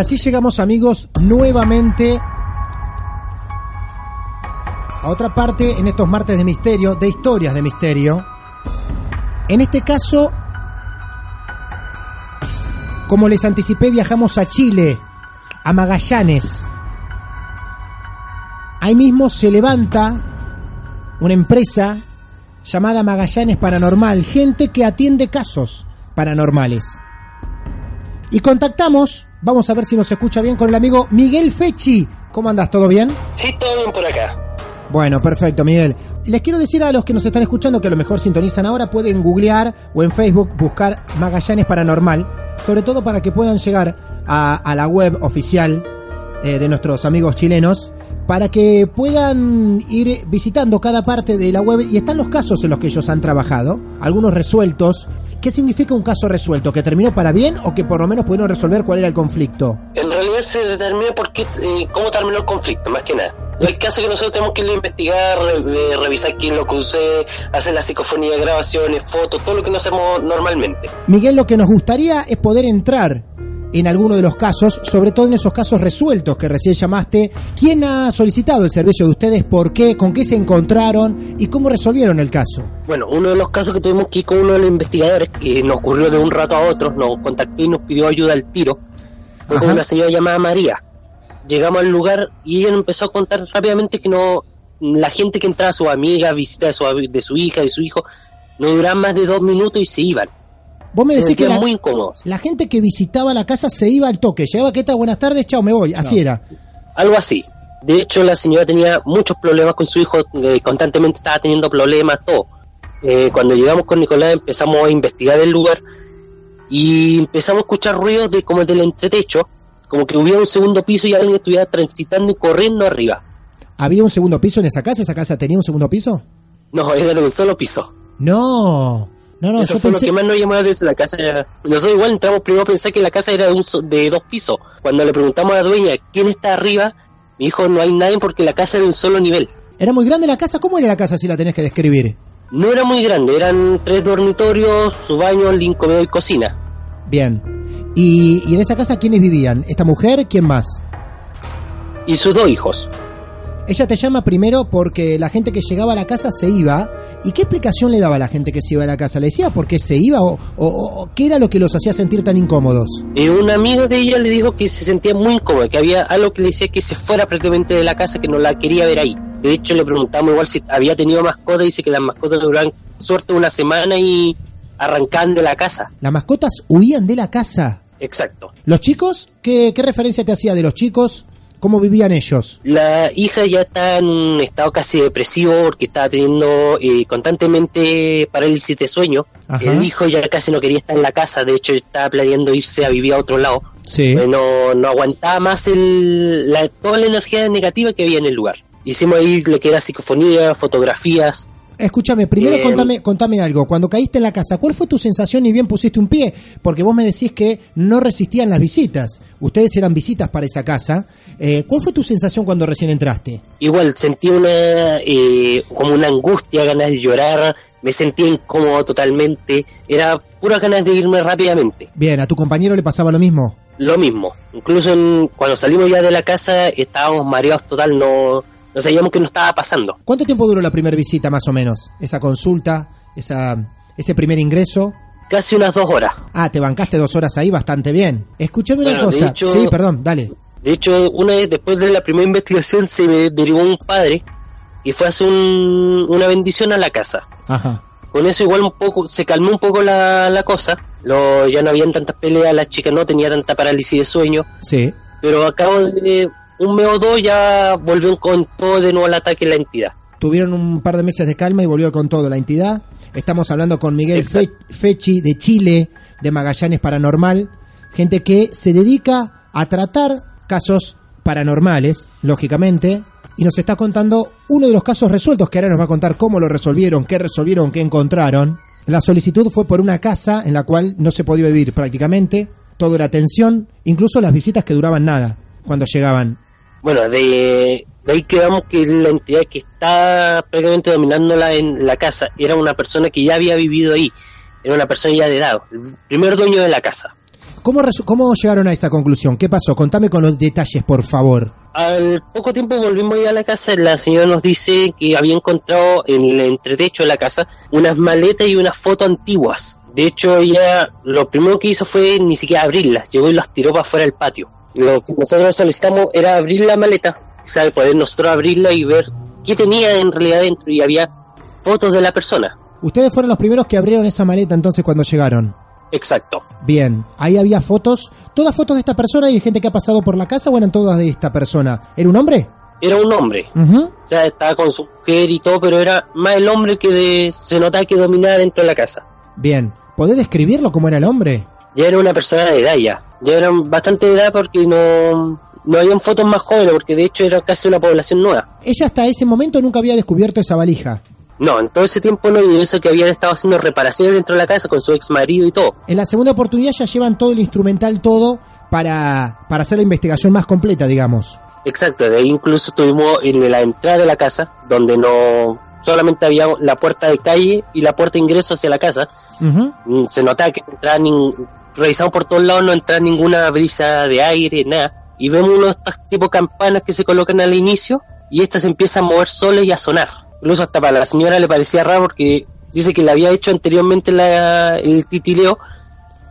Así llegamos amigos nuevamente a otra parte en estos martes de misterio, de historias de misterio. En este caso, como les anticipé, viajamos a Chile, a Magallanes. Ahí mismo se levanta una empresa llamada Magallanes Paranormal, gente que atiende casos paranormales. Y contactamos, vamos a ver si nos escucha bien, con el amigo Miguel Fechi. ¿Cómo andas? ¿Todo bien? Sí, todo bien por acá. Bueno, perfecto, Miguel. Les quiero decir a los que nos están escuchando que a lo mejor sintonizan ahora, pueden googlear o en Facebook buscar Magallanes Paranormal, sobre todo para que puedan llegar a, a la web oficial eh, de nuestros amigos chilenos, para que puedan ir visitando cada parte de la web y están los casos en los que ellos han trabajado, algunos resueltos. ¿Qué significa un caso resuelto? ¿Que terminó para bien o que por lo menos pudieron resolver cuál era el conflicto? En realidad se determina por qué, eh, cómo terminó el conflicto, más que nada. Hay casos que nosotros tenemos que ir a investigar, re- revisar quién lo crucé, hacer la psicofonía, grabaciones, fotos, todo lo que no hacemos normalmente. Miguel, lo que nos gustaría es poder entrar en alguno de los casos, sobre todo en esos casos resueltos que recién llamaste. ¿Quién ha solicitado el servicio de ustedes? ¿Por qué? ¿Con qué se encontraron? ¿Y cómo resolvieron el caso? Bueno, uno de los casos que tuvimos que ir con uno de los investigadores, que nos ocurrió de un rato a otro, nos contactó y nos pidió ayuda al tiro, fue con una señora llamada María. Llegamos al lugar y ella nos empezó a contar rápidamente que no la gente que entraba, sus amigas, visitas de su, de su hija, de su hijo, no duraban más de dos minutos y se iban. Vos me se decís que la, muy incómodos. la gente que visitaba la casa se iba al toque. Llegaba, ¿qué tal? Buenas tardes, chao, me voy. Así era. Algo así. De hecho, la señora tenía muchos problemas con su hijo, eh, constantemente estaba teniendo problemas, todo. Eh, cuando llegamos con Nicolás empezamos a investigar el lugar y empezamos a escuchar ruidos de como del entretecho, como que hubiera un segundo piso y alguien estuviera transitando y corriendo arriba. ¿Había un segundo piso en esa casa? ¿Esa casa tenía un segundo piso? No, era de un solo piso. No. No, no, Eso fue pensé... lo que más nos llamó la atención. La casa era... Nosotros igual entramos primero a pensar que la casa era de, un so- de dos pisos. Cuando le preguntamos a la dueña quién está arriba, me dijo no hay nadie porque la casa es de un solo nivel. ¿Era muy grande la casa? ¿Cómo era la casa si la tenés que describir? No era muy grande, eran tres dormitorios, su baño, living, comedor y cocina. Bien. ¿Y, y en esa casa quiénes vivían? ¿Esta mujer? ¿Quién más? Y sus dos hijos. Ella te llama primero porque la gente que llegaba a la casa se iba. ¿Y qué explicación le daba a la gente que se iba a la casa? ¿Le decía por qué se iba o, o- o qué era lo que los hacía sentir tan incómodos? Y un amigo de ella le dijo que se sentía muy incómodo, que había algo que le decía que se fuera prácticamente de la casa, que no la quería ver ahí. De hecho, le preguntamos igual si había tenido mascotas, dice que las mascotas duraban suerte una semana y arrancaban de la casa. Las mascotas huían de la casa. Exacto. ¿Los chicos? ¿Qué, qué referencia te hacía de los chicos? ¿Cómo vivían ellos? La hija ya está en un estado casi depresivo porque estaba teniendo eh, constantemente parálisis de sueño. Ajá. El hijo ya casi no quería estar en la casa, de hecho estaba planeando irse a vivir a otro lado. Sí. Eh, no, no aguantaba más el, la, toda la energía negativa que había en el lugar. Hicimos ahí lo que era psicofonía, fotografías. Escúchame, primero Eh, contame, contame algo. Cuando caíste en la casa, ¿cuál fue tu sensación ni bien pusiste un pie? Porque vos me decís que no resistían las visitas. Ustedes eran visitas para esa casa. Eh, ¿Cuál fue tu sensación cuando recién entraste? Igual sentí una eh, como una angustia, ganas de llorar, me sentí incómodo totalmente, era pura ganas de irme rápidamente. Bien, ¿a tu compañero le pasaba lo mismo? Lo mismo, incluso en- cuando salimos ya de la casa estábamos mareados total, no, no sabíamos qué nos estaba pasando. ¿Cuánto tiempo duró la primera visita más o menos? Esa consulta, esa, ese primer ingreso. Casi unas dos horas. Ah, te bancaste dos horas ahí bastante bien. Escúchame una Bueno, de cosa. hecho- Sí, perdón, dale. De hecho, una vez después de la primera investigación se me derivó un padre que fue a hacer un- una bendición a la casa. Ajá. Con eso igual un poco, se calmó un poco la, la cosa. Lo, ya no habían tantas peleas, la chica no tenía tanta parálisis de sueño. Sí. Pero a cabo de un mes o dos ya volvió con todo de nuevo al ataque la entidad. Tuvieron un par de meses de calma y volvió con todo la entidad. Estamos hablando con Miguel Fe-. Fechi de Chile, de Magallanes Paranormal. Gente que se dedica a tratar casos paranormales, lógicamente. Y nos está contando uno de los casos resueltos, que ahora nos va a contar cómo lo resolvieron, qué resolvieron, qué encontraron. La solicitud fue por una casa en la cual no se podía vivir prácticamente. Todo era tensión, incluso las visitas que duraban nada cuando llegaban. Bueno, de, de ahí quedamos que la entidad que está prácticamente dominándola en la casa era una persona que ya había vivido ahí. Era una persona ya de edad, el primer dueño de la casa. ¿Cómo, ¿Cómo llegaron a esa conclusión? ¿Qué pasó? Contame con los detalles, por favor. Al poco tiempo volvimos ya a la casa, la señora nos dice que había encontrado en el entretecho de la casa unas maletas y unas fotos antiguas. De hecho, ella lo primero que hizo fue ni siquiera abrirlas, llegó y las tiró para afuera del patio. Lo que nosotros solicitamos era abrir la maleta, ¿sabe? poder nosotros abrirla y ver qué tenía en realidad dentro y había fotos de la persona. Ustedes fueron los primeros que abrieron esa maleta entonces cuando llegaron. Exacto. Bien, ahí había fotos, todas fotos de esta persona y de gente que ha pasado por la casa o eran todas de esta persona. ¿Era un hombre? Era un hombre, Ujú. o sea, estaba con su mujer y todo, pero era más el hombre que de- se notaba que dominaba dentro de la casa. Bien, ¿podés describirlo como era el hombre? Ya era una persona de edad ya. Ya eran bastante de edad porque no, no habían fotos más jóvenes, porque de hecho era casi una población nueva. Ella hasta ese momento nunca había descubierto esa valija. No, en todo ese tiempo no, y eso que habían estado haciendo reparaciones dentro de la casa con su ex marido y todo. En la segunda oportunidad ya llevan todo el instrumental, todo, para, para hacer la investigación más completa, digamos. Exacto, de ahí incluso estuvimos en la entrada de la casa, donde no solamente había la puerta de calle y la puerta de ingreso hacia la casa. Mm, Se notaba que no entraba nin- revisamos por todos lados, no entraba ninguna brisa de aire, nada. Y vemos unos estos tipo campanas que se colocan al inicio y estas se empiezan a mover solas y a sonar. Incluso hasta para la señora le parecía raro porque dice que le había hecho anteriormente la- el titileo,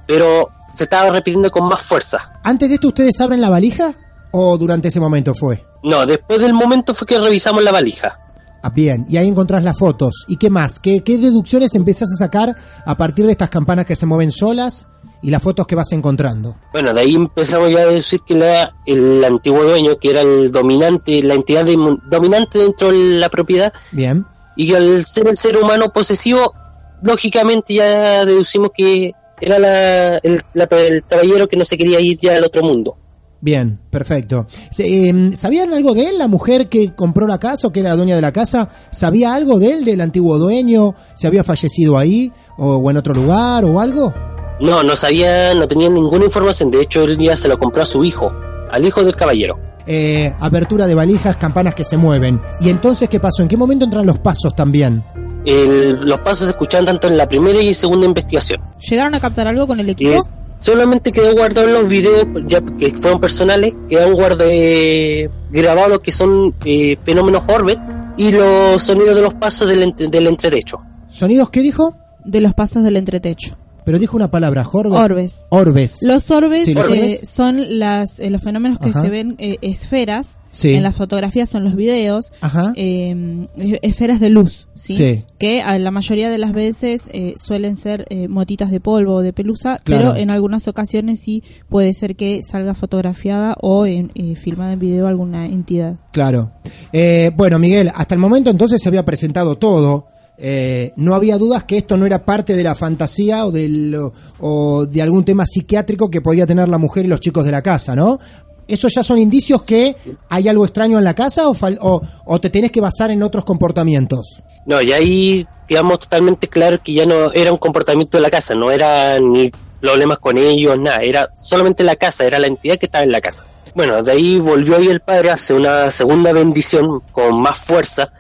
pero se estaba repitiendo con más fuerza. ¿Antes de esto ustedes abren la valija o durante ese momento fue? No, después del momento fue que revisamos la valija. Ah, bien, y ahí encontrás las fotos. ¿Y qué más? ¿Qué, qué deducciones empezás a sacar a partir de estas campanas que se mueven solas y las fotos que vas encontrando? Bueno, de ahí empezamos ya a decir que era el antiguo dueño, que era el dominante, la entidad de- dominante dentro de la propiedad, Bien. y que al ser el ser humano posesivo, lógicamente ya deducimos que era la- el, la- el caballero que no se quería ir ya al otro mundo. Bien, perfecto. Eh, ¿Sabían algo de él, la mujer que compró la casa o que era la dueña de la casa? ¿Sabía algo de él, del antiguo dueño? ¿Se había fallecido ahí o en otro lugar o algo? No, no sabía, no tenía ninguna información, de hecho él ya se lo compró a su hijo, al hijo del caballero. Eh, apertura de valijas, campanas que se mueven. ¿Y entonces qué pasó? ¿En qué momento entran los pasos también? El- los pasos se escuchaban tanto en la primera y segunda investigación. ¿Llegaron a captar algo con el equipo? es- solamente quedó guardado en los videos ya que fueron personales, quedaron guarda, eh, grabados lo que son eh, fenómenos Orbit y los sonidos de los pasos del, entre- del entretecho. ¿Sonidos qué dijo? De los pasos del entretecho. Pero dijo una palabra, Jorge. Orbes. Orbes. Los orbes Sí, los eh, orbes. son las, eh, los fenómenos que Ajá. se ven eh, esferas Sí. en las fotografías en los videos, Ajá. eh, esferas de luz, ¿sí? Sí. que a la mayoría de las veces eh, suelen ser motitas de polvo o de pelusa, Claro. pero en algunas ocasiones sí puede ser que salga fotografiada o en, eh, filmada en video alguna entidad. Claro. Eh, bueno, Miguel, hasta el momento entonces se había presentado todo. Eh, no había dudas que esto no era parte de la fantasía o, del, o, de algún tema psiquiátrico que podía tener la mujer y los chicos de la casa, ¿no? ¿Esos ya son indicios que hay algo extraño en la casa o te tenés que basar en otros comportamientos? No, y ahí quedamos totalmente claro que ya no era un comportamiento de la casa, no era ni problemas con ellos, nada, era solamente la casa, era la entidad que estaba en la casa. Bueno, de ahí volvió ahí el padre, hace una segunda bendición con más fuerza.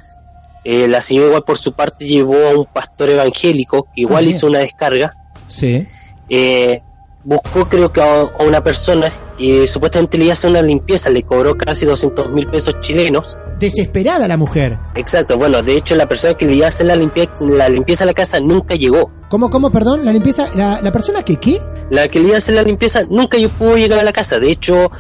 Eh, la señora igual por su parte llevó a un pastor evangélico que igual hizo una descarga. Sí. Eh, buscó creo que a, a una persona que supuestamente le iba a hacer una limpieza, le cobró casi 200 mil pesos chilenos. Desesperada la mujer. Exacto, bueno, de hecho la persona que le iba a hacer la limpieza, la limpieza a la casa nunca llegó. ¿Cómo, cómo, perdón? La limpieza, la, la persona que qué? La que le iba a hacer la limpieza nunca yo pudo llegar a la casa. De hecho,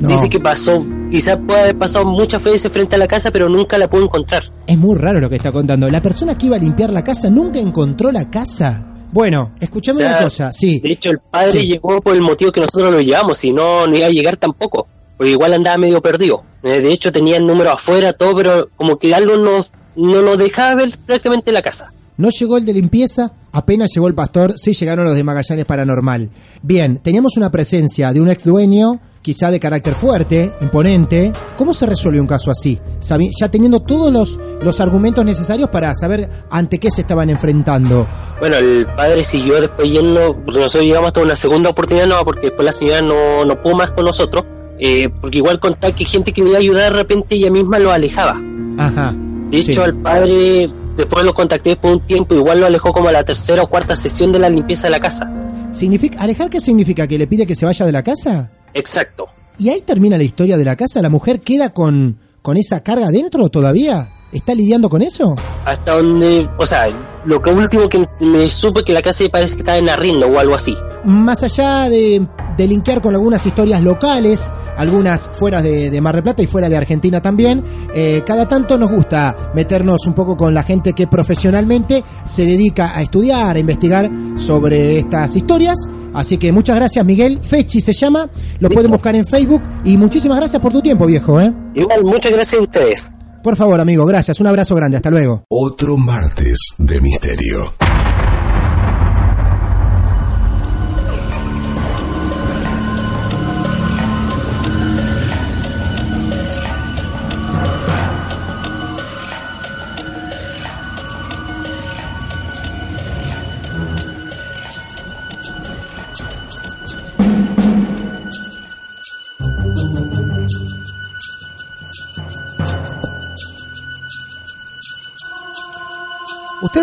No. dice que pasó, quizás puede haber pasado muchas veces frente a la casa, pero nunca la pudo encontrar. Es muy raro lo que está contando. La persona que iba a limpiar la casa nunca encontró la casa. Bueno, escúchame O sea, una cosa, sí. De hecho, el padre Sí. llegó por el motivo que nosotros lo llevamos, y no, no iba a llegar tampoco. Porque igual andaba medio perdido. Eh, De hecho, tenía el número afuera, todo, pero como que algo nos, no nos dejaba ver prácticamente la casa. No llegó el de limpieza, apenas llegó el pastor, sí llegaron los de Magallanes Paranormal. Bien, teníamos una presencia de un ex dueño, quizá de carácter fuerte, imponente. ¿Cómo se resuelve un caso así? Sabi- Ya teniendo todos los, los argumentos necesarios para saber ante qué se estaban enfrentando. Bueno, el padre siguió después yendo, porque nosotros llegamos hasta una segunda oportunidad, no, porque después la señora no, no pudo más con nosotros, eh, porque igual contaba que gente que le iba a ayudar de repente ella misma lo alejaba. Ajá. De hecho, al padre, después lo contacté después de un tiempo, igual lo alejó como a la tercera o cuarta sesión de la limpieza de la casa. ¿Significa, ¿Alejar qué significa? ¿Que le pide que se vaya de la casa? Exacto. ¿Y ahí termina la historia de la casa? ¿La mujer queda con, con esa carga dentro todavía? ¿Está lidiando con eso? Hasta donde, o sea, lo que último que me supe que la casa parece que estaba en arriendo o algo así. Más allá de, de linkear con algunas historias locales, algunas fuera de, de Mar del Plata y fuera de Argentina también, eh, cada tanto nos gusta meternos un poco con la gente que profesionalmente se dedica a estudiar, a investigar sobre estas historias. Así que muchas gracias Miguel, Fechi se llama, lo pueden buscar en Facebook y muchísimas gracias por tu tiempo viejo. ¿eh? Igual, muchas gracias a ustedes. Por favor amigo, gracias, un abrazo grande, hasta luego. Otro martes de misterio.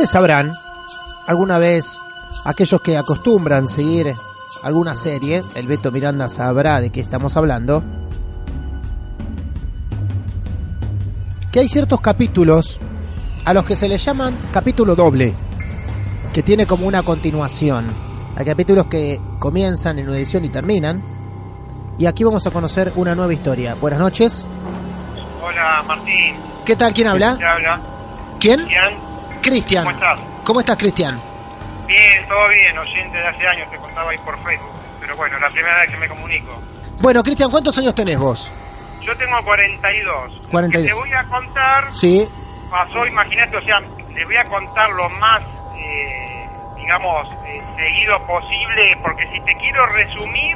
Ustedes sabrán, alguna vez, aquellos que acostumbran seguir alguna serie, el Beto Miranda sabrá de qué estamos hablando, que hay ciertos capítulos a los que se les llaman capítulo doble, que tiene como una continuación. Hay capítulos que comienzan en una edición y terminan. Y aquí vamos a conocer una nueva historia. Buenas noches. Hola Martín, ¿Qué tal? ¿Quién habla? ¿Te habla? ¿Quién? Cristian. ¿cómo estás? ¿Cómo estás, Cristian? Bien, todo bien, oyente de hace años, te contaba ahí por Facebook. Pero bueno, la primera vez que me comunico. Bueno, Cristian, ¿cuántos años tenés vos? Yo tengo 42. Lo 42. que te voy a contar Sí. pasó, imagínate, o sea, les voy a contar lo más, eh, digamos, eh, seguido posible, porque si te quiero resumir,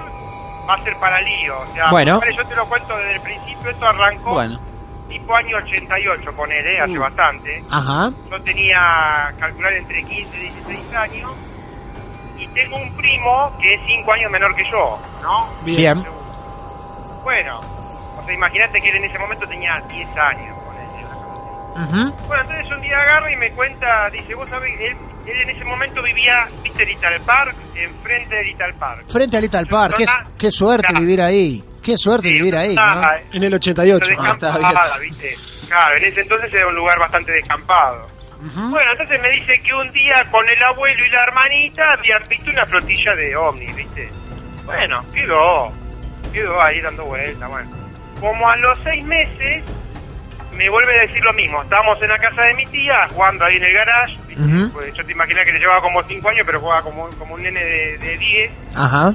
va a ser para lío. O sea, Bueno. yo te lo cuento desde el principio, esto arrancó Bueno. Tipo año 88, ponele, hace Uh. bastante. Ajá. Yo tenía, calcular, entre 15 y 16 años. Y tengo un primo que es 5 años menor que yo, ¿no? Bien. Bueno, o sea, imagínate que él en ese momento tenía 10 años, así. Ujú. Bueno, entonces un día agarra y me cuenta, dice, vos sabés, él, él en ese momento vivía, viste, Little Park, enfrente de Little Park. Frente a Little Park. Qué, suerte Claro. vivir ahí. Qué suerte Sí, vivir ahí, ¿no? zona En el 88. descampada, Ah, está bien. ¿viste? Claro, en ese entonces era un lugar bastante descampado. Bueno, entonces me dice que un día con el abuelo y la hermanita habían visto una flotilla de ovnis, ¿viste? Bueno, quedó, quedó ahí dando vueltas, bueno. Como a los seis meses me vuelve a decir lo mismo, estábamos en la casa de mi tía, jugando ahí en el garage, ¿viste? Ujú. Pues yo te imaginas que le llevaba como cinco años, pero jugaba como, como un nene de, de 10. Ajá.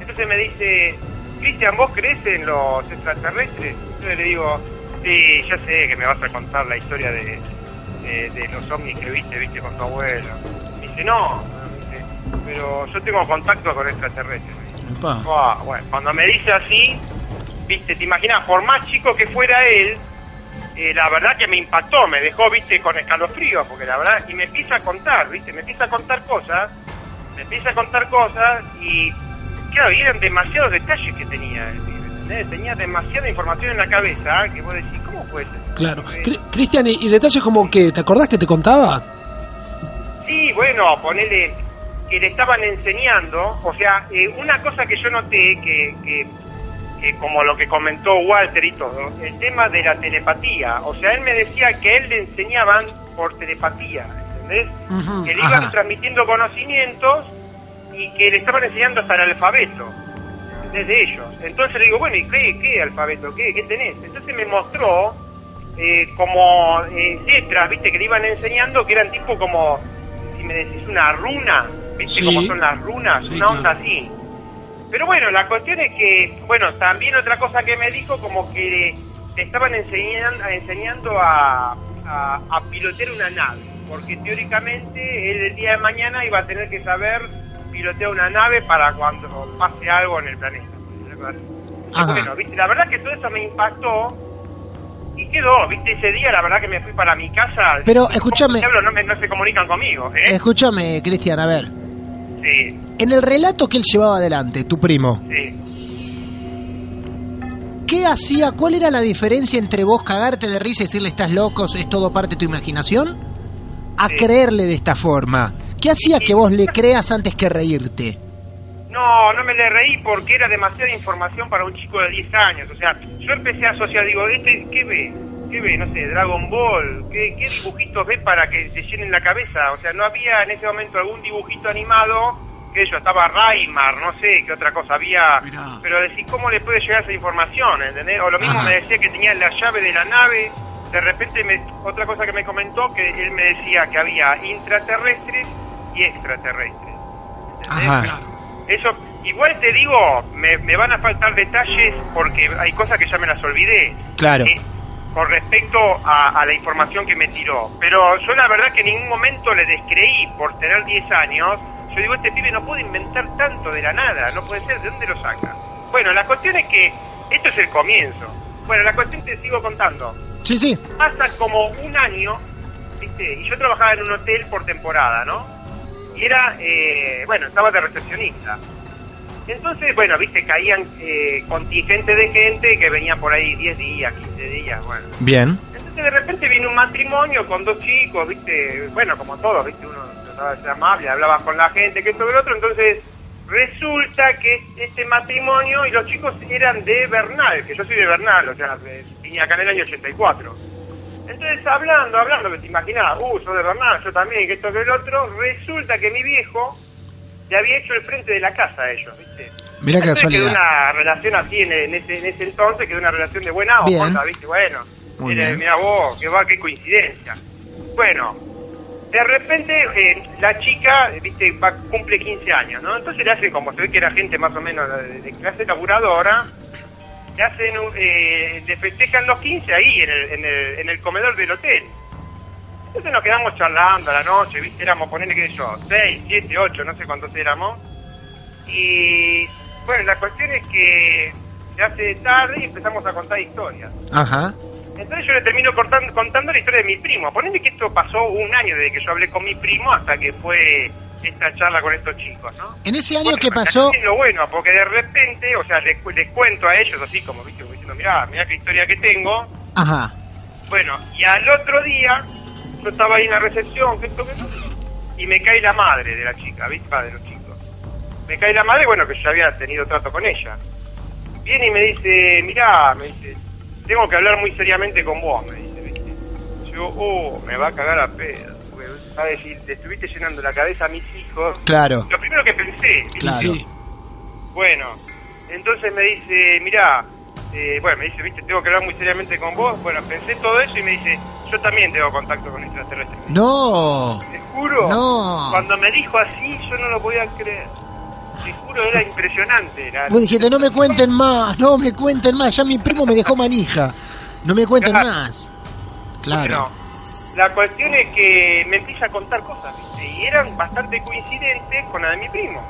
Entonces me dice, Cristian, ¿vos crees en los extraterrestres? Yo le digo, sí, ya sé que me vas a contar la historia de, de, de los ovnis que viste, viste, con tu abuelo. Me dice, no, me dice, pero yo tengo contacto con extraterrestres. bueno, cuando me dice así, viste, te imaginas, por más chico que fuera él, eh, la verdad que me impactó, me dejó, viste, con escalofrío, porque la verdad, y me empieza a contar, viste, me empieza a contar cosas, me empieza a contar cosas, y y eran demasiados detalles que tenía, ¿entendés? tenía demasiada información en la cabeza, que vos decís, ¿cómo puede ser? Claro. Cri- Cristian, ¿y, y detalles como que, ¿te acordás que te contaba? Sí, bueno, ponele que le estaban enseñando, o sea, eh, una cosa que yo noté, que, que, que como lo que comentó Walter y todo, el tema de la telepatía, o sea, él me decía que él le enseñaban por telepatía, ¿entendés? Que le iban ajá. transmitiendo conocimientos y que le estaban enseñando hasta el alfabeto, ¿entendés? De ellos. Entonces le digo, bueno, ¿y qué, qué alfabeto? ¿Qué, qué tenés? Entonces me mostró eh, como eh, letras, viste, que le iban enseñando que eran tipo como, si me decís una runa, viste Sí. cómo son las runas, Sí, una onda claro. así. Pero bueno, la cuestión es que, bueno, también otra cosa que me dijo, como que te estaban enseñando, enseñando a, a, a pilotear una nave, porque teóricamente él el día de mañana iba a tener que saber pilotear una nave para cuando pase algo en el planeta. Ajá. Bueno, viste, la verdad que todo eso me impactó y quedó, viste, ese día la verdad que me fui para mi casa. Pero, ¿Cómo escúchame. No, me- no se comunican conmigo, ¿eh? Escúchame, Cristian, a ver. Sí, En el relato que él llevaba adelante, tu primo, sí. ¿qué hacía? ¿Cuál era la diferencia entre vos cagarte de risa y decirle estás locos, es todo parte de tu imaginación? A Sí. creerle de esta forma. ¿Qué hacía que vos le creas antes que reírte? No, no me le reí porque era demasiada información para un chico de 10 años. O sea, yo empecé a asociar, digo, este, ¿qué ve? ¿Qué ve? No sé, Dragon Ball. ¿Qué, qué dibujitos ve para que se llenen la cabeza? O sea, no había en ese momento algún dibujito animado que yo estaba Raimar, no sé qué otra cosa había. Mirá. Pero decís, ¿cómo le puede llegar esa información? ¿Entendés? O lo mismo Ajá. me decía que tenía la llave de la nave. De repente, me, otra cosa que me comentó, que él me decía que había intraterrestres y extraterrestres. ¿Entendés? Ajá. Eso, igual te digo, me, me van a faltar detalles porque hay cosas que ya me las olvidé. Claro. Eh, con respecto a, a la información que me tiró. Pero yo la verdad que en ningún momento le descreí por tener 10 años. Yo digo, este pibe no puede inventar tanto de la nada, no puede ser, ¿de dónde lo saca? Bueno, la cuestión es que esto es el comienzo. Bueno, la cuestión te sigo contando. Sí, sí. Pasa como un año, ¿viste? Y yo trabajaba en un hotel por temporada, ¿no? Y era, eh, bueno, estaba de recepcionista. Entonces, bueno, viste, caían eh, contingentes de gente que venía por ahí 10 días, 15 días, bueno. Bien. Entonces de repente viene un matrimonio con dos chicos, viste, bueno, como todos, viste, uno trataba de ser amable, hablaba con la gente, que esto que lo otro, entonces resulta que este matrimonio y los chicos eran de Bernal, que yo soy de Bernal, o sea, vine acá en el año 84. Entonces hablando, hablando, que te imaginás, uh, sos de Bernal, yo también, que esto que el otro, resulta que mi viejo le había hecho el frente de la casa a ellos, viste. Mira qué Entonces quedó casualidad. una relación así en, en ese, en ese entonces, quedó una relación de buena onda, ¿viste? Bueno, mira vos, que va, qué coincidencia. Bueno, de repente eh, la chica, ¿viste? Va, cumple 15 años, ¿no? Entonces le hacen, como se ve que era gente más o menos de, de clase laburadora, le hacen, un- eh, le festejan los 15 ahí, en el, en, el, en el comedor del hotel. Entonces nos quedamos charlando a la noche, ¿viste? Éramos, ponerle, sé yo, 6, 7, 8, no sé cuántos éramos. Y bueno, la cuestión es que se hace tarde y empezamos a contar historias. Ajá. Entonces yo le termino cortando- contando la historia de mi primo. Ponele que esto pasó un año desde que yo hablé con mi primo hasta que fue esta charla con estos chicos, ¿no? En ese año Bueno, que pasó, es lo bueno, porque de repente, o sea, les, les cuento a ellos así como, ¿viste? como diciendo, mirá, mirá qué historia que tengo. ajá, Bueno, y al otro día, yo estaba ahí en la recepción, que esto, que no, y me cae la madre de la chica, ¿viste? Va, de los chicos. Me cae la madre, bueno, que yo había tenido trato con ella. Viene y me dice, mirá, me dice, tengo que hablar muy seriamente con vos, me dice, ¿viste? Yo, oh, me va a cagar a pedo. ¿Sabes? Si te estuviste llenando la cabeza a mis hijos. claro, Lo primero que pensé, claro. Sí. Bueno, entonces me dice, mirá, eh, bueno, me dice, viste, tengo que hablar muy seriamente con vos. Bueno, pensé todo eso y me dice, yo también tengo contacto con extraterrestres. No, Te juro, No. cuando me dijo así, yo no lo podía creer. Te juro, era impresionante. Era, vos dijiste, no me cuenten más, no me cuenten más, ya mi primo me dejó manija, no me cuenten Claro. más. Bueno, Claro, la cuestión es que me empieza a contar cosas, ¿viste? Y eran bastante coincidentes con la de mi primo.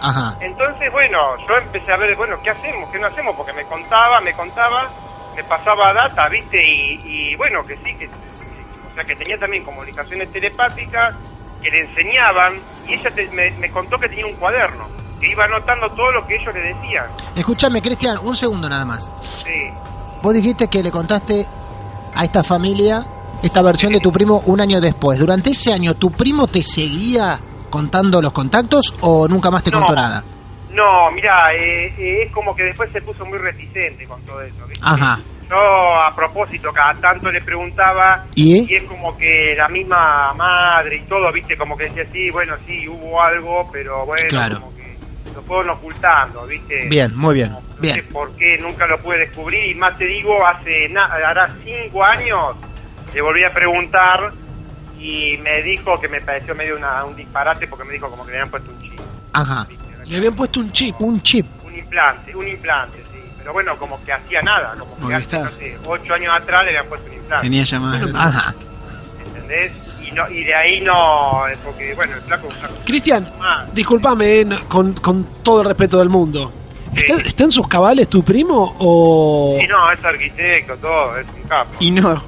Ajá. Entonces, bueno, yo empecé a ver, bueno, ¿qué hacemos? ¿Qué no hacemos? Porque me contaba, me contaba, me pasaba data, ¿viste? Y, y bueno, que sí, que, o sea, que tenía también comunicaciones telepáticas, que le enseñaban, y ella te- me, me contó que tenía un cuaderno, que iba anotando todo lo que ellos le decían. Escúchame, Cristian, un segundo nada más. Sí. Vos dijiste que le contaste a esta familia esta versión de tu primo un año después. Durante ese año, ¿tu primo te seguía contando los contactos o nunca más te No. contó nada? No, mira, eh, eh, es como que después se puso muy reticente con todo eso, ¿viste? Ajá. Yo a propósito cada tanto le preguntaba ¿Y? es como que la misma madre y todo, viste, como que decía sí, bueno, sí, hubo algo, pero bueno, Claro. como que lo fueron ocultando, viste. Bien, muy bien. No sé Bien. por qué nunca lo pude descubrir y más te digo, hace na- hará cinco años le volví a preguntar y me dijo que me pareció medio una, un disparate porque me dijo como que le habían puesto un chip, Ajá. Le habían puesto un chip. Un chip. un implante, un implante, sí. Pero bueno, como que hacía nada, como que hace, no sé, ocho años atrás le habían puesto un implante. Tenía llamada. Ajá. ¿entendés? Y, no, y de ahí no, porque, bueno, el flaco. Cristian, discúlpame, eh, con, con todo el respeto del mundo. ¿Está, está en sus cabales tu primo o...? y no, es arquitecto, todo, es un capo. Y no.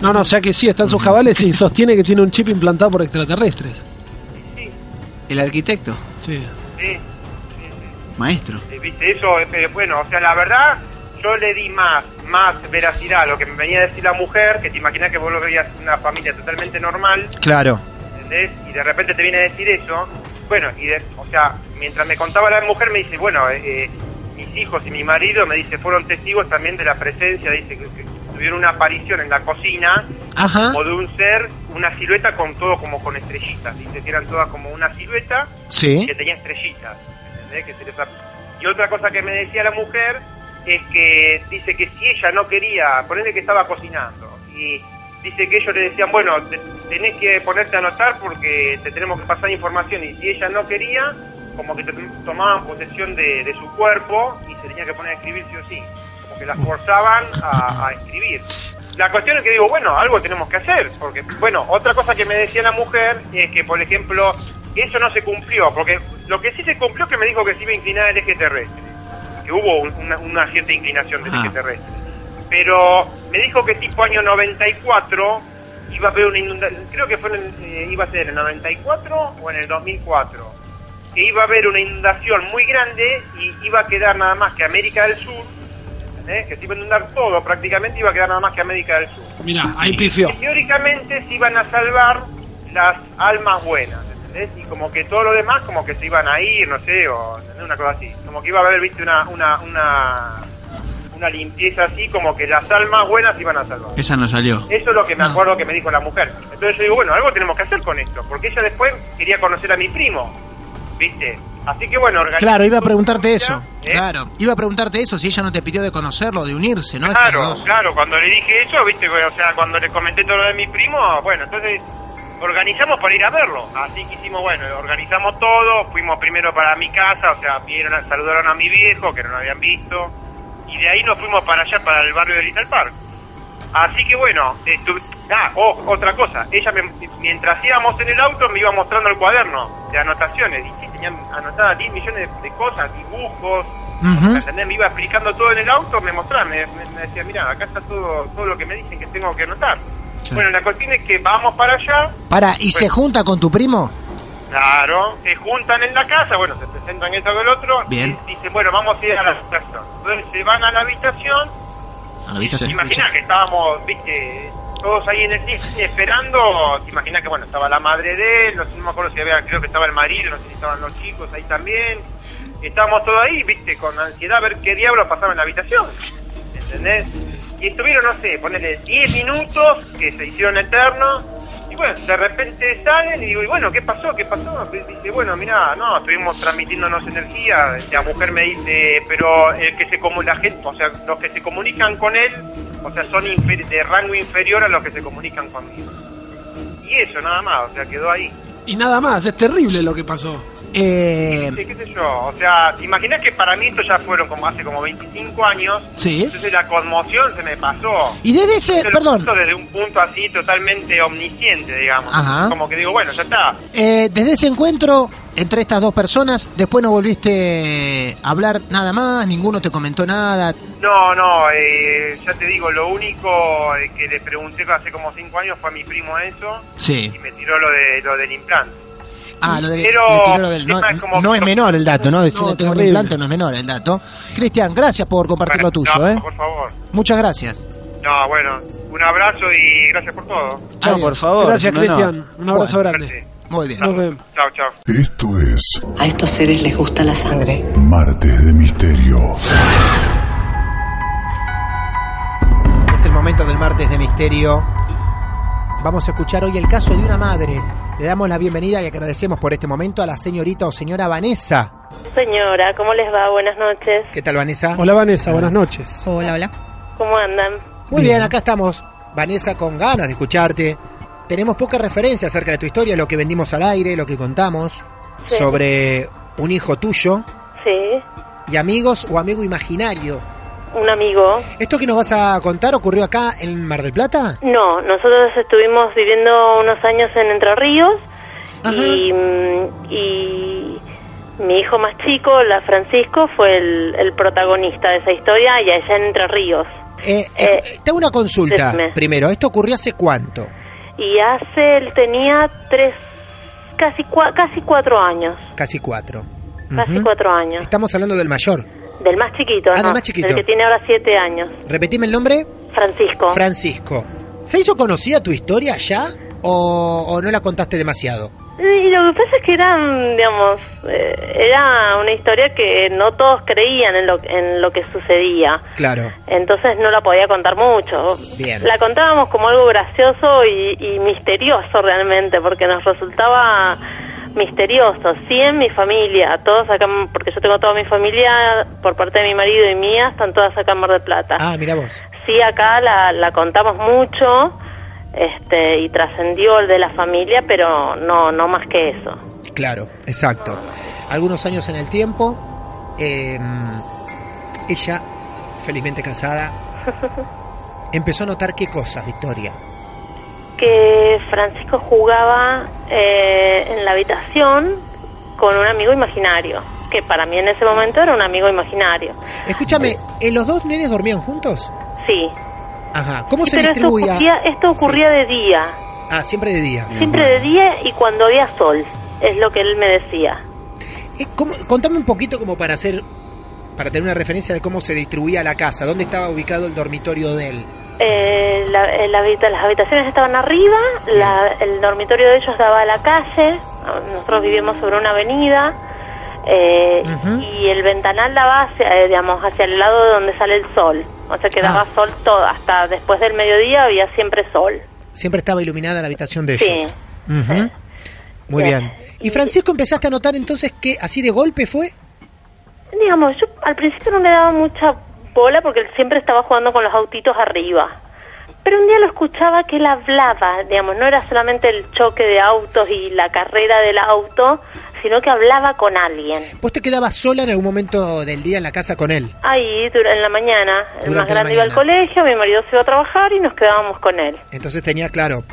No, no, o sea que sí, está en sus cabales y sostiene que tiene un chip implantado por extraterrestres. Sí, El arquitecto. Sí. sí, sí, Maestro. sí, viste, eso, eh, pero bueno, o sea, la verdad, yo le di más, más veracidad a lo que me venía a decir la mujer, que te imaginas que vos lo veías una familia totalmente normal, Claro. ¿entendés? Y de repente te viene a decir eso, bueno, y de, o sea, mientras me contaba la mujer me dice, bueno, eh, eh, mis hijos y mi marido me dice, fueron testigos también de la presencia, dice que, que tuvieron una aparición en la cocina, Ajá. o de un ser, una silueta con todo como con estrellitas, dice que eran todas como una silueta Sí. que tenía estrellitas, ¿entendés? Que se les Y otra cosa que me decía la mujer es que dice que si ella no quería, ponele que estaba cocinando, y dice que ellos le decían, bueno, te- tenés que ponerte a anotar porque te tenemos que pasar información, y si ella no quería, como que te tomaban posesión de, de su cuerpo y se tenía que poner a escribir sí o sí, como que la forzaban a, a escribir. La cuestión es que digo, bueno, algo tenemos que hacer, porque, bueno, otra cosa que me decía la mujer es que, por ejemplo, eso no se cumplió, porque lo que sí se cumplió es que me dijo que se iba a inclinar el eje terrestre, que hubo un- una, una cierta inclinación del Ah. eje terrestre. Pero me dijo que tipo año 94 iba a haber una inundación, creo que fue en el- eh, iba a ser en el 94 o en el 2004, que iba a haber una inundación muy grande y iba a quedar nada más que América del Sur, ¿entendés? que se iba a inundar todo prácticamente, iba a quedar nada más que América del Sur. Mira, ahí pifió. Teóricamente se iban a salvar las almas buenas, ¿entendés? Y como que todo lo demás como que se iban a ir, no sé, o ¿entendés? una cosa así. Como que iba a haber, viste, una, una, una, una limpieza así, como que las almas buenas iban a salvar. Esa no salió. Eso es lo que me acuerdo que me dijo la mujer. Entonces yo digo, bueno, algo tenemos que hacer con esto, porque ella después quería conocer a mi primo, ¿viste? Así que bueno, organizamos Claro, iba a preguntarte eso. ¿eh? Claro. Iba a preguntarte eso si ella no te pidió de conocerlo, de unirse, ¿no? Claro, claro, cuando le dije eso, viste, o sea, cuando le comenté todo lo de mi primo, bueno, entonces organizamos para ir a verlo. Así que hicimos, bueno, organizamos todo, fuimos primero para mi casa, o sea, vieron, a- saludaron a mi viejo, que no lo habían visto, y de ahí nos fuimos para allá, para el barrio de Little Park. Así que bueno, estu- ah, oh, otra cosa, ella me- mientras íbamos en el auto me iba mostrando el cuaderno de anotaciones, y sí, tenían anotadas 10 millones de, cosas, dibujos, Ujú. ¿Me iba explicando todo en el auto, me mostraba, me, me- me decía, mira, acá está todo, todo lo que me dicen que tengo que anotar. Bueno, la cuestión es que vamos para allá, Para, ¿y se junta con tu primo? Claro, se juntan en la casa, bueno, se presentan esto con el otro, Bien. y dicen, bueno, vamos a ir a la habitación. Entonces se van a la habitación, A la se imaginas que estábamos, viste, todos ahí en el cine esperando, te imaginas que, bueno, estaba la madre de él, no, sé, no me acuerdo si había, creo que estaba el marido, no sé si estaban los chicos ahí también, estábamos todos ahí, viste, con ansiedad a ver qué diablos pasaba en la habitación, ¿entendés? Y estuvieron, no sé, ponerle 10 minutos que se hicieron eternos, de repente salen y digo, y bueno, ¿qué pasó? ¿Qué pasó? Dice, bueno, mira, no, estuvimos transmitiéndonos energía, la mujer me dice, pero el que se la gente, o sea, los que se comunican con él, o sea, son de rango inferior a los que se comunican conmigo. Y eso, nada más, o sea, quedó ahí. Y nada más, es terrible lo que pasó. Eh, Sí, qué sé yo. O sea, ¿te imaginas que para mí esto ya fueron como hace como 25 años? Sí. Entonces la conmoción se me pasó. Y desde ese- Yo perdón. desde un punto así totalmente omnisciente, digamos. Ajá. Como que digo, bueno, ya está. eh, desde ese encuentro entre estas dos personas, después no volviste a hablar nada más, ninguno te comentó nada. No, no, eh, ya te digo, lo único eh, que le pregunté hace como 5 años fue a mi primo eso Sí. y me tiró lo de lo del implante. Ah, lo de, Pero lo del- el no, como no es menor el dato, ¿no? Decirle No, tengo un implante no es menor el dato. Cristian, gracias por compartir lo tuyo, No, ¿eh? por favor. Muchas gracias. No, bueno, un abrazo y gracias por todo. Adiós. por favor. Gracias, no, no. Cristian. Un abrazo Bueno. grande. Muy bien. Nos vemos. Chao, chao. Esto es A estos seres les gusta la sangre. Martes de Misterio. Es el momento del martes de misterio. Vamos a escuchar hoy el caso de una madre. Le damos la bienvenida y agradecemos por este momento a la señorita o señora Vanessa. Señora, ¿cómo les va? Buenas noches. ¿Qué tal, Vanessa? Hola Vanessa, buenas noches. Hola, hola. ¿Cómo andan? Muy bien, acá estamos. Vanessa, con ganas de escucharte. Tenemos poca referencia acerca de tu historia, lo que vendimos al aire, lo que contamos Sí. sobre un hijo tuyo Sí, y amigos o amigo imaginario. Un amigo. ¿Esto que nos vas a contar ocurrió acá en Mar del Plata? No, nosotros estuvimos viviendo unos años en Entre Ríos y, mm, y mi hijo más chico, la Francisco, fue el, el protagonista de esa historia y allá en Entre Ríos. Eh, eh, te hago una consulta decime. primero. ¿Esto ocurrió hace cuánto? Y hace, él tenía tres, casi, cua- casi cuatro años. Casi cuatro. Casi cuatro años. Estamos hablando del mayor. Del más chiquito, Ah, ¿no? del más chiquito. Del que tiene ahora siete años. Repetime el nombre. Francisco. Francisco. ¿Se hizo conocida tu historia ya? ¿O, o no la contaste demasiado? Y lo que pasa es que era, mm, digamos, eh, era una historia que no todos creían en lo, en lo que sucedía. Claro. Entonces no la podía contar mucho. Bien. La contábamos como algo gracioso y, y misterioso realmente, porque nos resultaba misterioso. Sí en mi familia, todos acá, porque yo tengo toda mi familia, por parte de mi marido y mía, están todas acá en Mar del Plata. Ah, mira vos. Sí, acá la, la contamos mucho este, y trascendió el de la familia, pero no, no más que eso. Claro, exacto. Algunos años en el tiempo, eh, ella, felizmente casada, empezó a notar qué cosas, Victoria. Que Francisco jugaba eh, en la habitación con un amigo imaginario, que para mí en ese momento era un amigo imaginario. Escúchame, ¿eh, ¿los dos nenes dormían juntos? Sí. Ajá. ¿Cómo Sí, se pero esto distribuía? ocurría, esto ocurría de día, Ah, siempre de día. siempre de día y cuando había sol, es lo que él me decía. Eh, ¿cómo- contame un poquito como para hacer, para tener una referencia de cómo se distribuía la casa, dónde estaba ubicado el dormitorio de él. Eh, la- eh, habita- las habitaciones estaban arriba, la- el dormitorio de ellos daba a la calle, nosotros vivimos sobre una avenida eh, y el ventanal daba hacia, eh, digamos, hacia el lado de donde sale el sol, o sea que Ah. daba sol todo, hasta después del mediodía había siempre sol. Siempre estaba iluminada la habitación de Sí. ellos. Ujú. Muy bien. ¿Y Francisco empezaste a notar entonces que así de golpe fue? Digamos, yo al principio no le daba mucha bola porque él siempre estaba jugando con los autitos arriba. Pero un día lo escuchaba que él hablaba, digamos, no era solamente el choque de autos y la carrera del auto, sino que hablaba con alguien. ¿Vos te quedabas sola en algún momento del día en la casa con él? Ahí, en la mañana, el Durante más grande iba al colegio, mi marido se iba a trabajar y nos quedábamos con él. Entonces tenía claro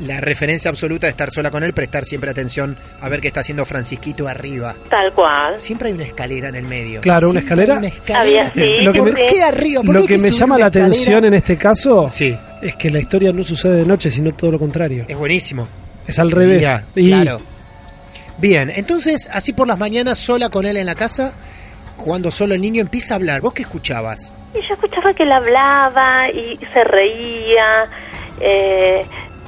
la referencia absoluta de estar sola con él, prestar siempre atención a ver qué está haciendo Francisquito arriba. Tal cual. Siempre hay una escalera en el medio. Claro, una escalera. Una escalera. Había, sí, lo que ¿Por me, qué arriba? ¿Por lo qué que me llama la escalera? atención en este caso Sí. es que la historia no sucede de noche, sino todo lo contrario. Es buenísimo. Es al revés. Día, Y Claro. Bien, entonces, así por las mañanas, sola con él en la casa, jugando solo el niño, empieza a hablar. ¿Vos qué escuchabas? Y yo escuchaba que él hablaba y se reía, eh,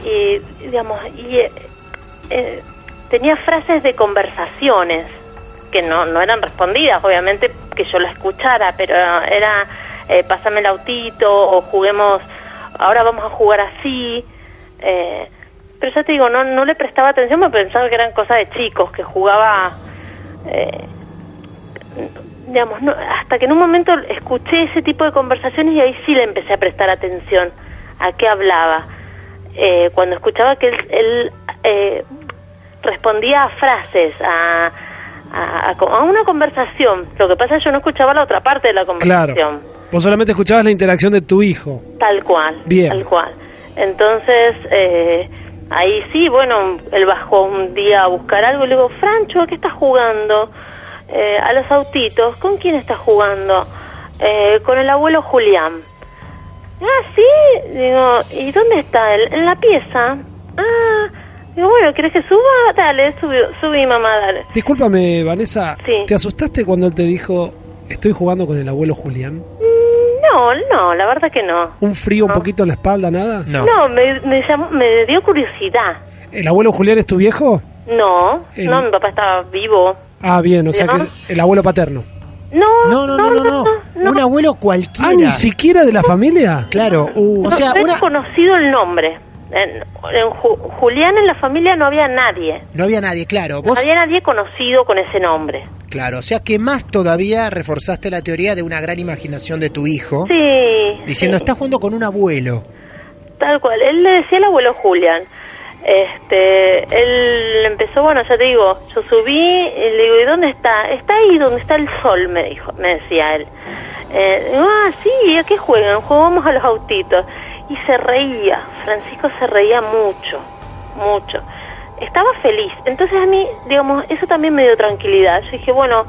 y digamos, y eh, eh, tenía frases de conversaciones que no, no eran respondidas, obviamente que yo la escuchara, pero era eh, pásame el autito o juguemos, ahora vamos a jugar así. Eh, pero ya te digo, no, no le prestaba atención, me pensaba que eran cosas de chicos, que jugaba... Eh, digamos, no, hasta que en un momento escuché ese tipo de conversaciones y ahí sí le empecé a prestar atención a qué hablaba. Eh, cuando escuchaba que él, él, eh, respondía a frases, a, a, a una conversación. Lo que pasa es que yo no escuchaba la otra parte de la Claro. conversación. Vos solamente escuchabas la interacción de tu hijo. Tal cual. Bien. Tal cual. Entonces, eh, ahí sí, bueno, él bajó un día a buscar algo y le digo, Francho, ¿a qué estás jugando? "Eh, a los autitos. ¿Con quién estás jugando? "Eh, con el abuelo Julián. Ah, sí. Digo, ¿y dónde está él? En la pieza. Ah, digo, bueno, ¿quieres que suba? Dale, subí, subí mamá, dale. Discúlpame, Vanessa. Sí. ¿Te asustaste cuando él te dijo, estoy jugando con el abuelo Julián? No, no, la verdad que no. ¿Un frío un poquito en la espalda, nada? No, me, me, llamó- me dio curiosidad. ¿El abuelo Julián es tu viejo? No, El- no, mi papá estaba vivo. Ah, bien, o sea ¿No? que el abuelo paterno. No, No, no, no, no, no. Un abuelo cualquiera. Ah, ni siquiera de la familia. Claro. Uh, o sea, no he una, conocido el nombre. En, en Ju- Julián en la familia no había nadie. no había nadie, claro. No había nadie conocido con ese nombre. claro. O sea, que más todavía reforzaste la teoría de una gran imaginación de tu hijo. Sí. Diciendo, sí, estás jugando con un abuelo. Tal cual. Él le decía al abuelo Julián. Este, él empezó, bueno, ya te digo, yo subí y le digo, ¿y dónde está? Está ahí donde está el sol, me dijo, me decía él. Eh, ah, sí, ¿a qué juegan? Jugamos a los autitos. Y se reía, Francisco se reía mucho, mucho. Estaba feliz. Entonces a mí, digamos, eso también me dio tranquilidad. Yo dije, bueno,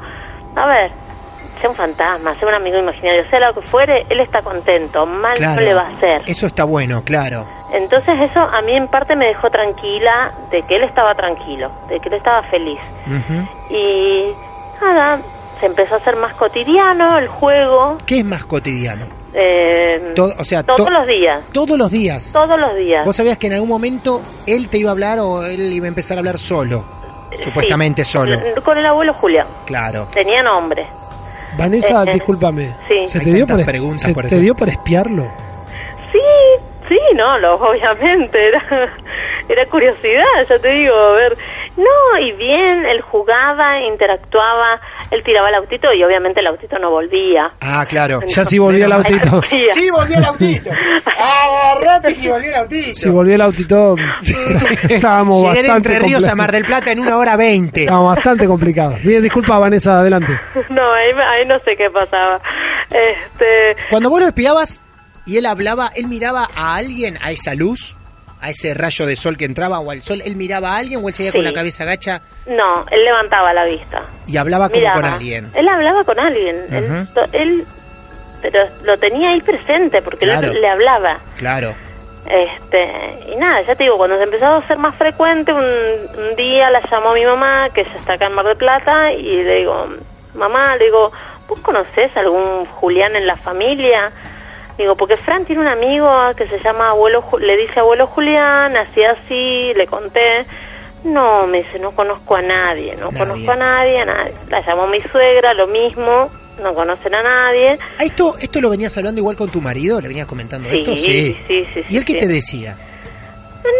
a ver, sea un fantasma, sea un amigo imaginario, sea lo que fuere, él está contento, mal Claro. no le va a hacer. Eso está bueno, claro. Entonces eso a mí en parte me dejó tranquila de que él estaba tranquilo, de que él estaba feliz. Y nada, se empezó a hacer más cotidiano el juego, ¿Qué es más cotidiano? eh, Todo- o sea, todos to- los días, Todos los días. todos los días. ¿Vos sabías que en algún momento él te iba a hablar o él iba a empezar a hablar solo? Supuestamente Sí, solo. Con el abuelo Julián, Claro. tenía nombre. Vanessa, Eh, eh, discúlpame. sí. ¿Se te dio por, preguntas se por te dio por espiarlo? Sí, sí, no, lo, obviamente, era, era curiosidad, ya te digo, a ver. No, y bien, él jugaba, interactuaba, él tiraba el autito y obviamente el autito no volvía. Ah, claro. Ya sí volvió el autito. Sí, volvió el autito. Agarrate si volvió el autito. Si volvió el autito, estábamos Llegué de bastante Entre Ríos a Mar del Plata en una hora veinte. Estábamos bastante complicados. Bien, disculpa, Vanessa, adelante. No, ahí, ahí no sé qué pasaba. Este, Cuando vos lo espiabas y él hablaba, él miraba a alguien, a esa luz, a ese rayo de sol que entraba o al sol, él miraba a alguien o él seguía con la cabeza agacha no, él levantaba la vista. y hablaba como Miraba. con alguien. Él hablaba con alguien. Él, pero lo tenía ahí presente porque él le hablaba. Claro. Este, y nada, ya te digo, cuando se empezó a hacer más frecuente, un, un día la llamó mi mamá, que ella está acá en Mar del Plata, y le digo, mamá, le digo, ¿vos conocés algún Julián en la familia? Digo, porque Fran tiene un amigo que se llama abuelo, le dice abuelo Julián, así así, le conté. No, me dice, no conozco a nadie, no Nadie. conozco a nadie, a nadie. La llamó mi suegra, lo mismo, no conocen a nadie. Ah, ¿Esto, ¿Esto lo venías hablando igual con tu marido? ¿Le venías comentando Sí, esto? sí, sí, sí, ¿Y él qué sí. te decía? Lo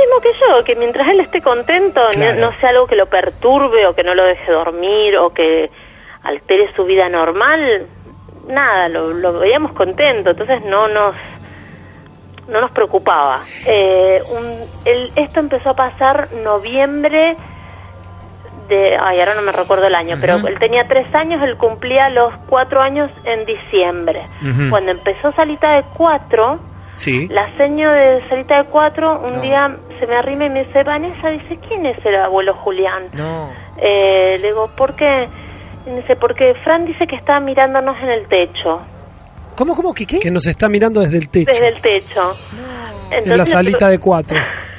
mismo que yo, que mientras él esté contento, no, sea algo que lo perturbe o que no lo deje dormir o que altere su vida normal, nada, lo, lo veíamos contento, entonces no nos no nos preocupaba. Eh, un- el- esto empezó a pasar noviembre de, ay, ahora no me recuerdo el año, pero él tenía tres años, él cumplía los cuatro años en diciembre. Cuando empezó Salita de cuatro, Sí. la seño de Salita de Cuatro un No. día se me arrima y me dice, Vanessa, dice, ¿quién es el abuelo Julián? No. Eh, le digo, ¿por qué? Dice, porque Fran dice que está mirándonos en el techo, ¿Cómo, cómo, qué, qué? Que nos está mirando desde el techo, desde el techo. en la salita de cuatro.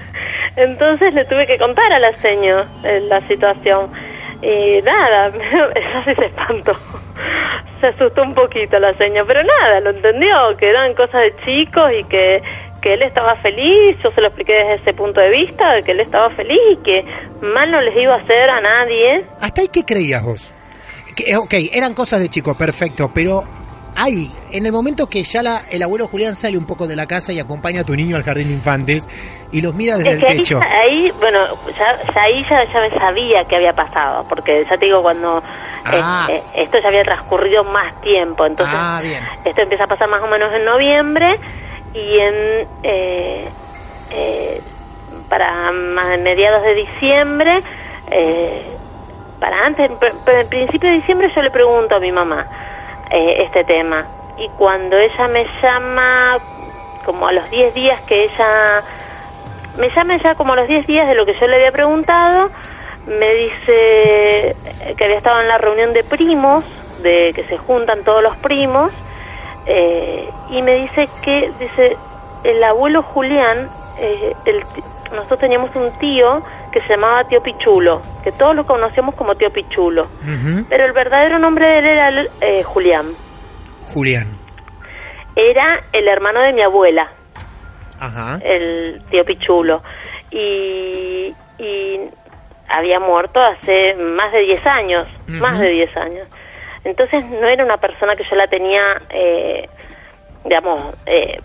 Entonces le tuve que contar a la seño eh, la situación. Y nada, eso sí se espantó. Se asustó un poquito la seño, pero nada, lo entendió, que eran cosas de chicos y que, que él estaba feliz, yo se lo expliqué desde ese punto de vista, de que él estaba feliz y que mal no les iba a hacer a nadie. ¿Hasta ahí qué creías vos? Que, eh, ok, eran cosas de chico, perfecto, pero hay, en el momento que ya la- el abuelo Julián sale un poco de la casa y acompaña a tu niño al jardín de infantes y los mira desde Es el que techo. ahí, bueno, ya, ya ahí ya, ya me sabía que había pasado, porque ya te digo, cuando eh, Ah. eh, esto ya había transcurrido más tiempo, entonces Ah, bien. esto empieza a pasar más o menos en noviembre y en eh, eh, para mediados de diciembre, eh, para antes, en principio de diciembre yo le pregunto a mi mamá eh, este tema. Y cuando ella me llama, como a los 10 días que ella, me llama ya como a los 10 días de lo que yo le había preguntado, me dice que había estado en la reunión de primos, de que se juntan todos los primos, eh, y me dice que, dice, el abuelo Julián, eh, nosotros teníamos un tío que se llamaba Tío Pichulo, que todos lo conocíamos como Tío Pichulo, pero el verdadero nombre de él era eh, Julián. Julián. Era el hermano de mi abuela, Ajá. el Tío Pichulo, y, y había muerto hace más de 10 años, más de 10 años. Entonces no era una persona que yo la tenía, eh, digamos, eh,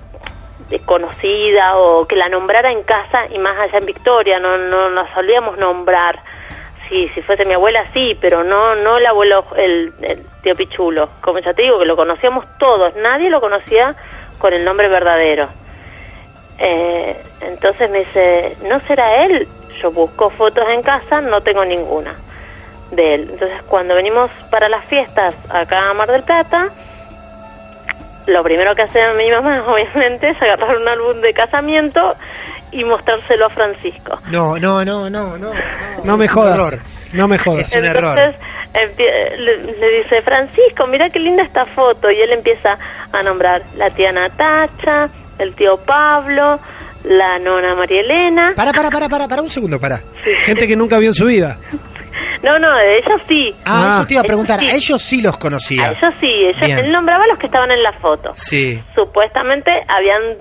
conocida o que la nombrara en casa y más allá en Victoria, no, no la solíamos nombrar. Si, si fuese mi abuela, sí, pero no no el abuelo, el, tío Pichulo. Como ya te digo, que lo conocíamos todos, nadie lo conocía con el nombre verdadero. Eh, entonces me dice, ¿no será él? Yo busco fotos en casa, no tengo ninguna de él. Entonces, cuando venimos para las fiestas acá a Mar del Plata, lo primero que hace mi mamá, obviamente, es agarrar un álbum de casamiento y mostrárselo a Francisco. No, no, no, no, no. No, me jodas. No me jodas. Es un Entonces, Le, le, dice, Francisco, mira qué linda esta foto. Y él empieza a nombrar la tía Natacha, el tío Pablo, la nona María Elena. Para, para, para, para, para un segundo, para. Gente que nunca vio en su vida. No, no, de ellos sí. Ah, eso te iba a preguntar. A ellos sí los conocía. A ellos sí. Ellos, él nombraba a los que estaban en la foto. Sí. Supuestamente habían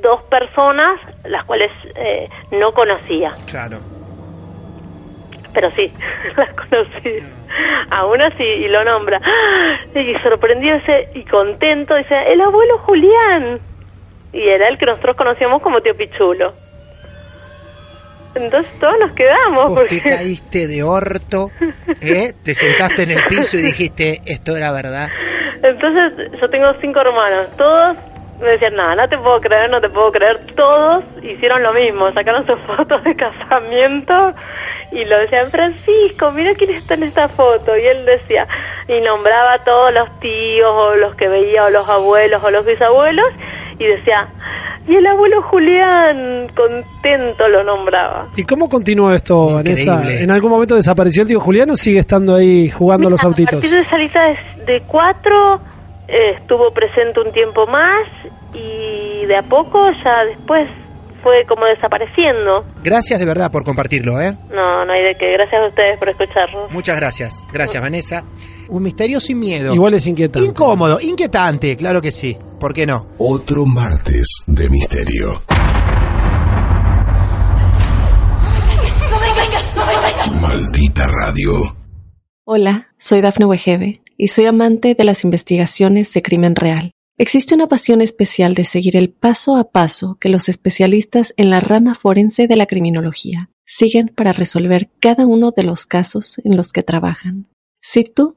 dos personas las cuales eh, no conocía. Claro. Pero sí, las conocí. A una sí, y lo nombra. Y sorprendido ese, y contento, dice, el abuelo Julián. Y era el que nosotros conocíamos como tío Pichulo. Entonces todos nos quedamos. Vos porque... te caíste de orto, ¿eh? te sentaste en el piso y dijiste, esto era verdad. Entonces yo tengo cinco hermanos, todos me decían, nada, no te puedo creer, no te puedo creer, todos hicieron lo mismo, sacaron sus fotos de casamiento y lo decían, Francisco, mira quién está en esta foto, y él decía, y nombraba a todos los tíos o los que veía o los abuelos o los bisabuelos y decía, y el abuelo Julián, contento lo nombraba. ¿Y cómo continuó esto, Vanessa? ¿En algún momento desapareció el tío Julián o sigue estando ahí jugando a los autitos? A partir de salita de cuatro eh, estuvo presente un tiempo más y de a poco ya después fue como desapareciendo. Gracias de verdad por compartirlo, ¿eh? No, no hay de qué. Gracias a ustedes por escucharnos. Muchas gracias. Gracias, Vanessa. Un misterio sin miedo. Igual es inquietante. Incómodo, inquietante, claro que sí. ¿Por qué no? Otro martes de misterio. Maldita radio. Hola, soy Dafne Wegebe y soy amante de las investigaciones de crimen real. Existe una pasión especial de seguir el paso a paso que los especialistas en la rama forense de la criminología siguen para resolver cada uno de los casos en los que trabajan. Si tú,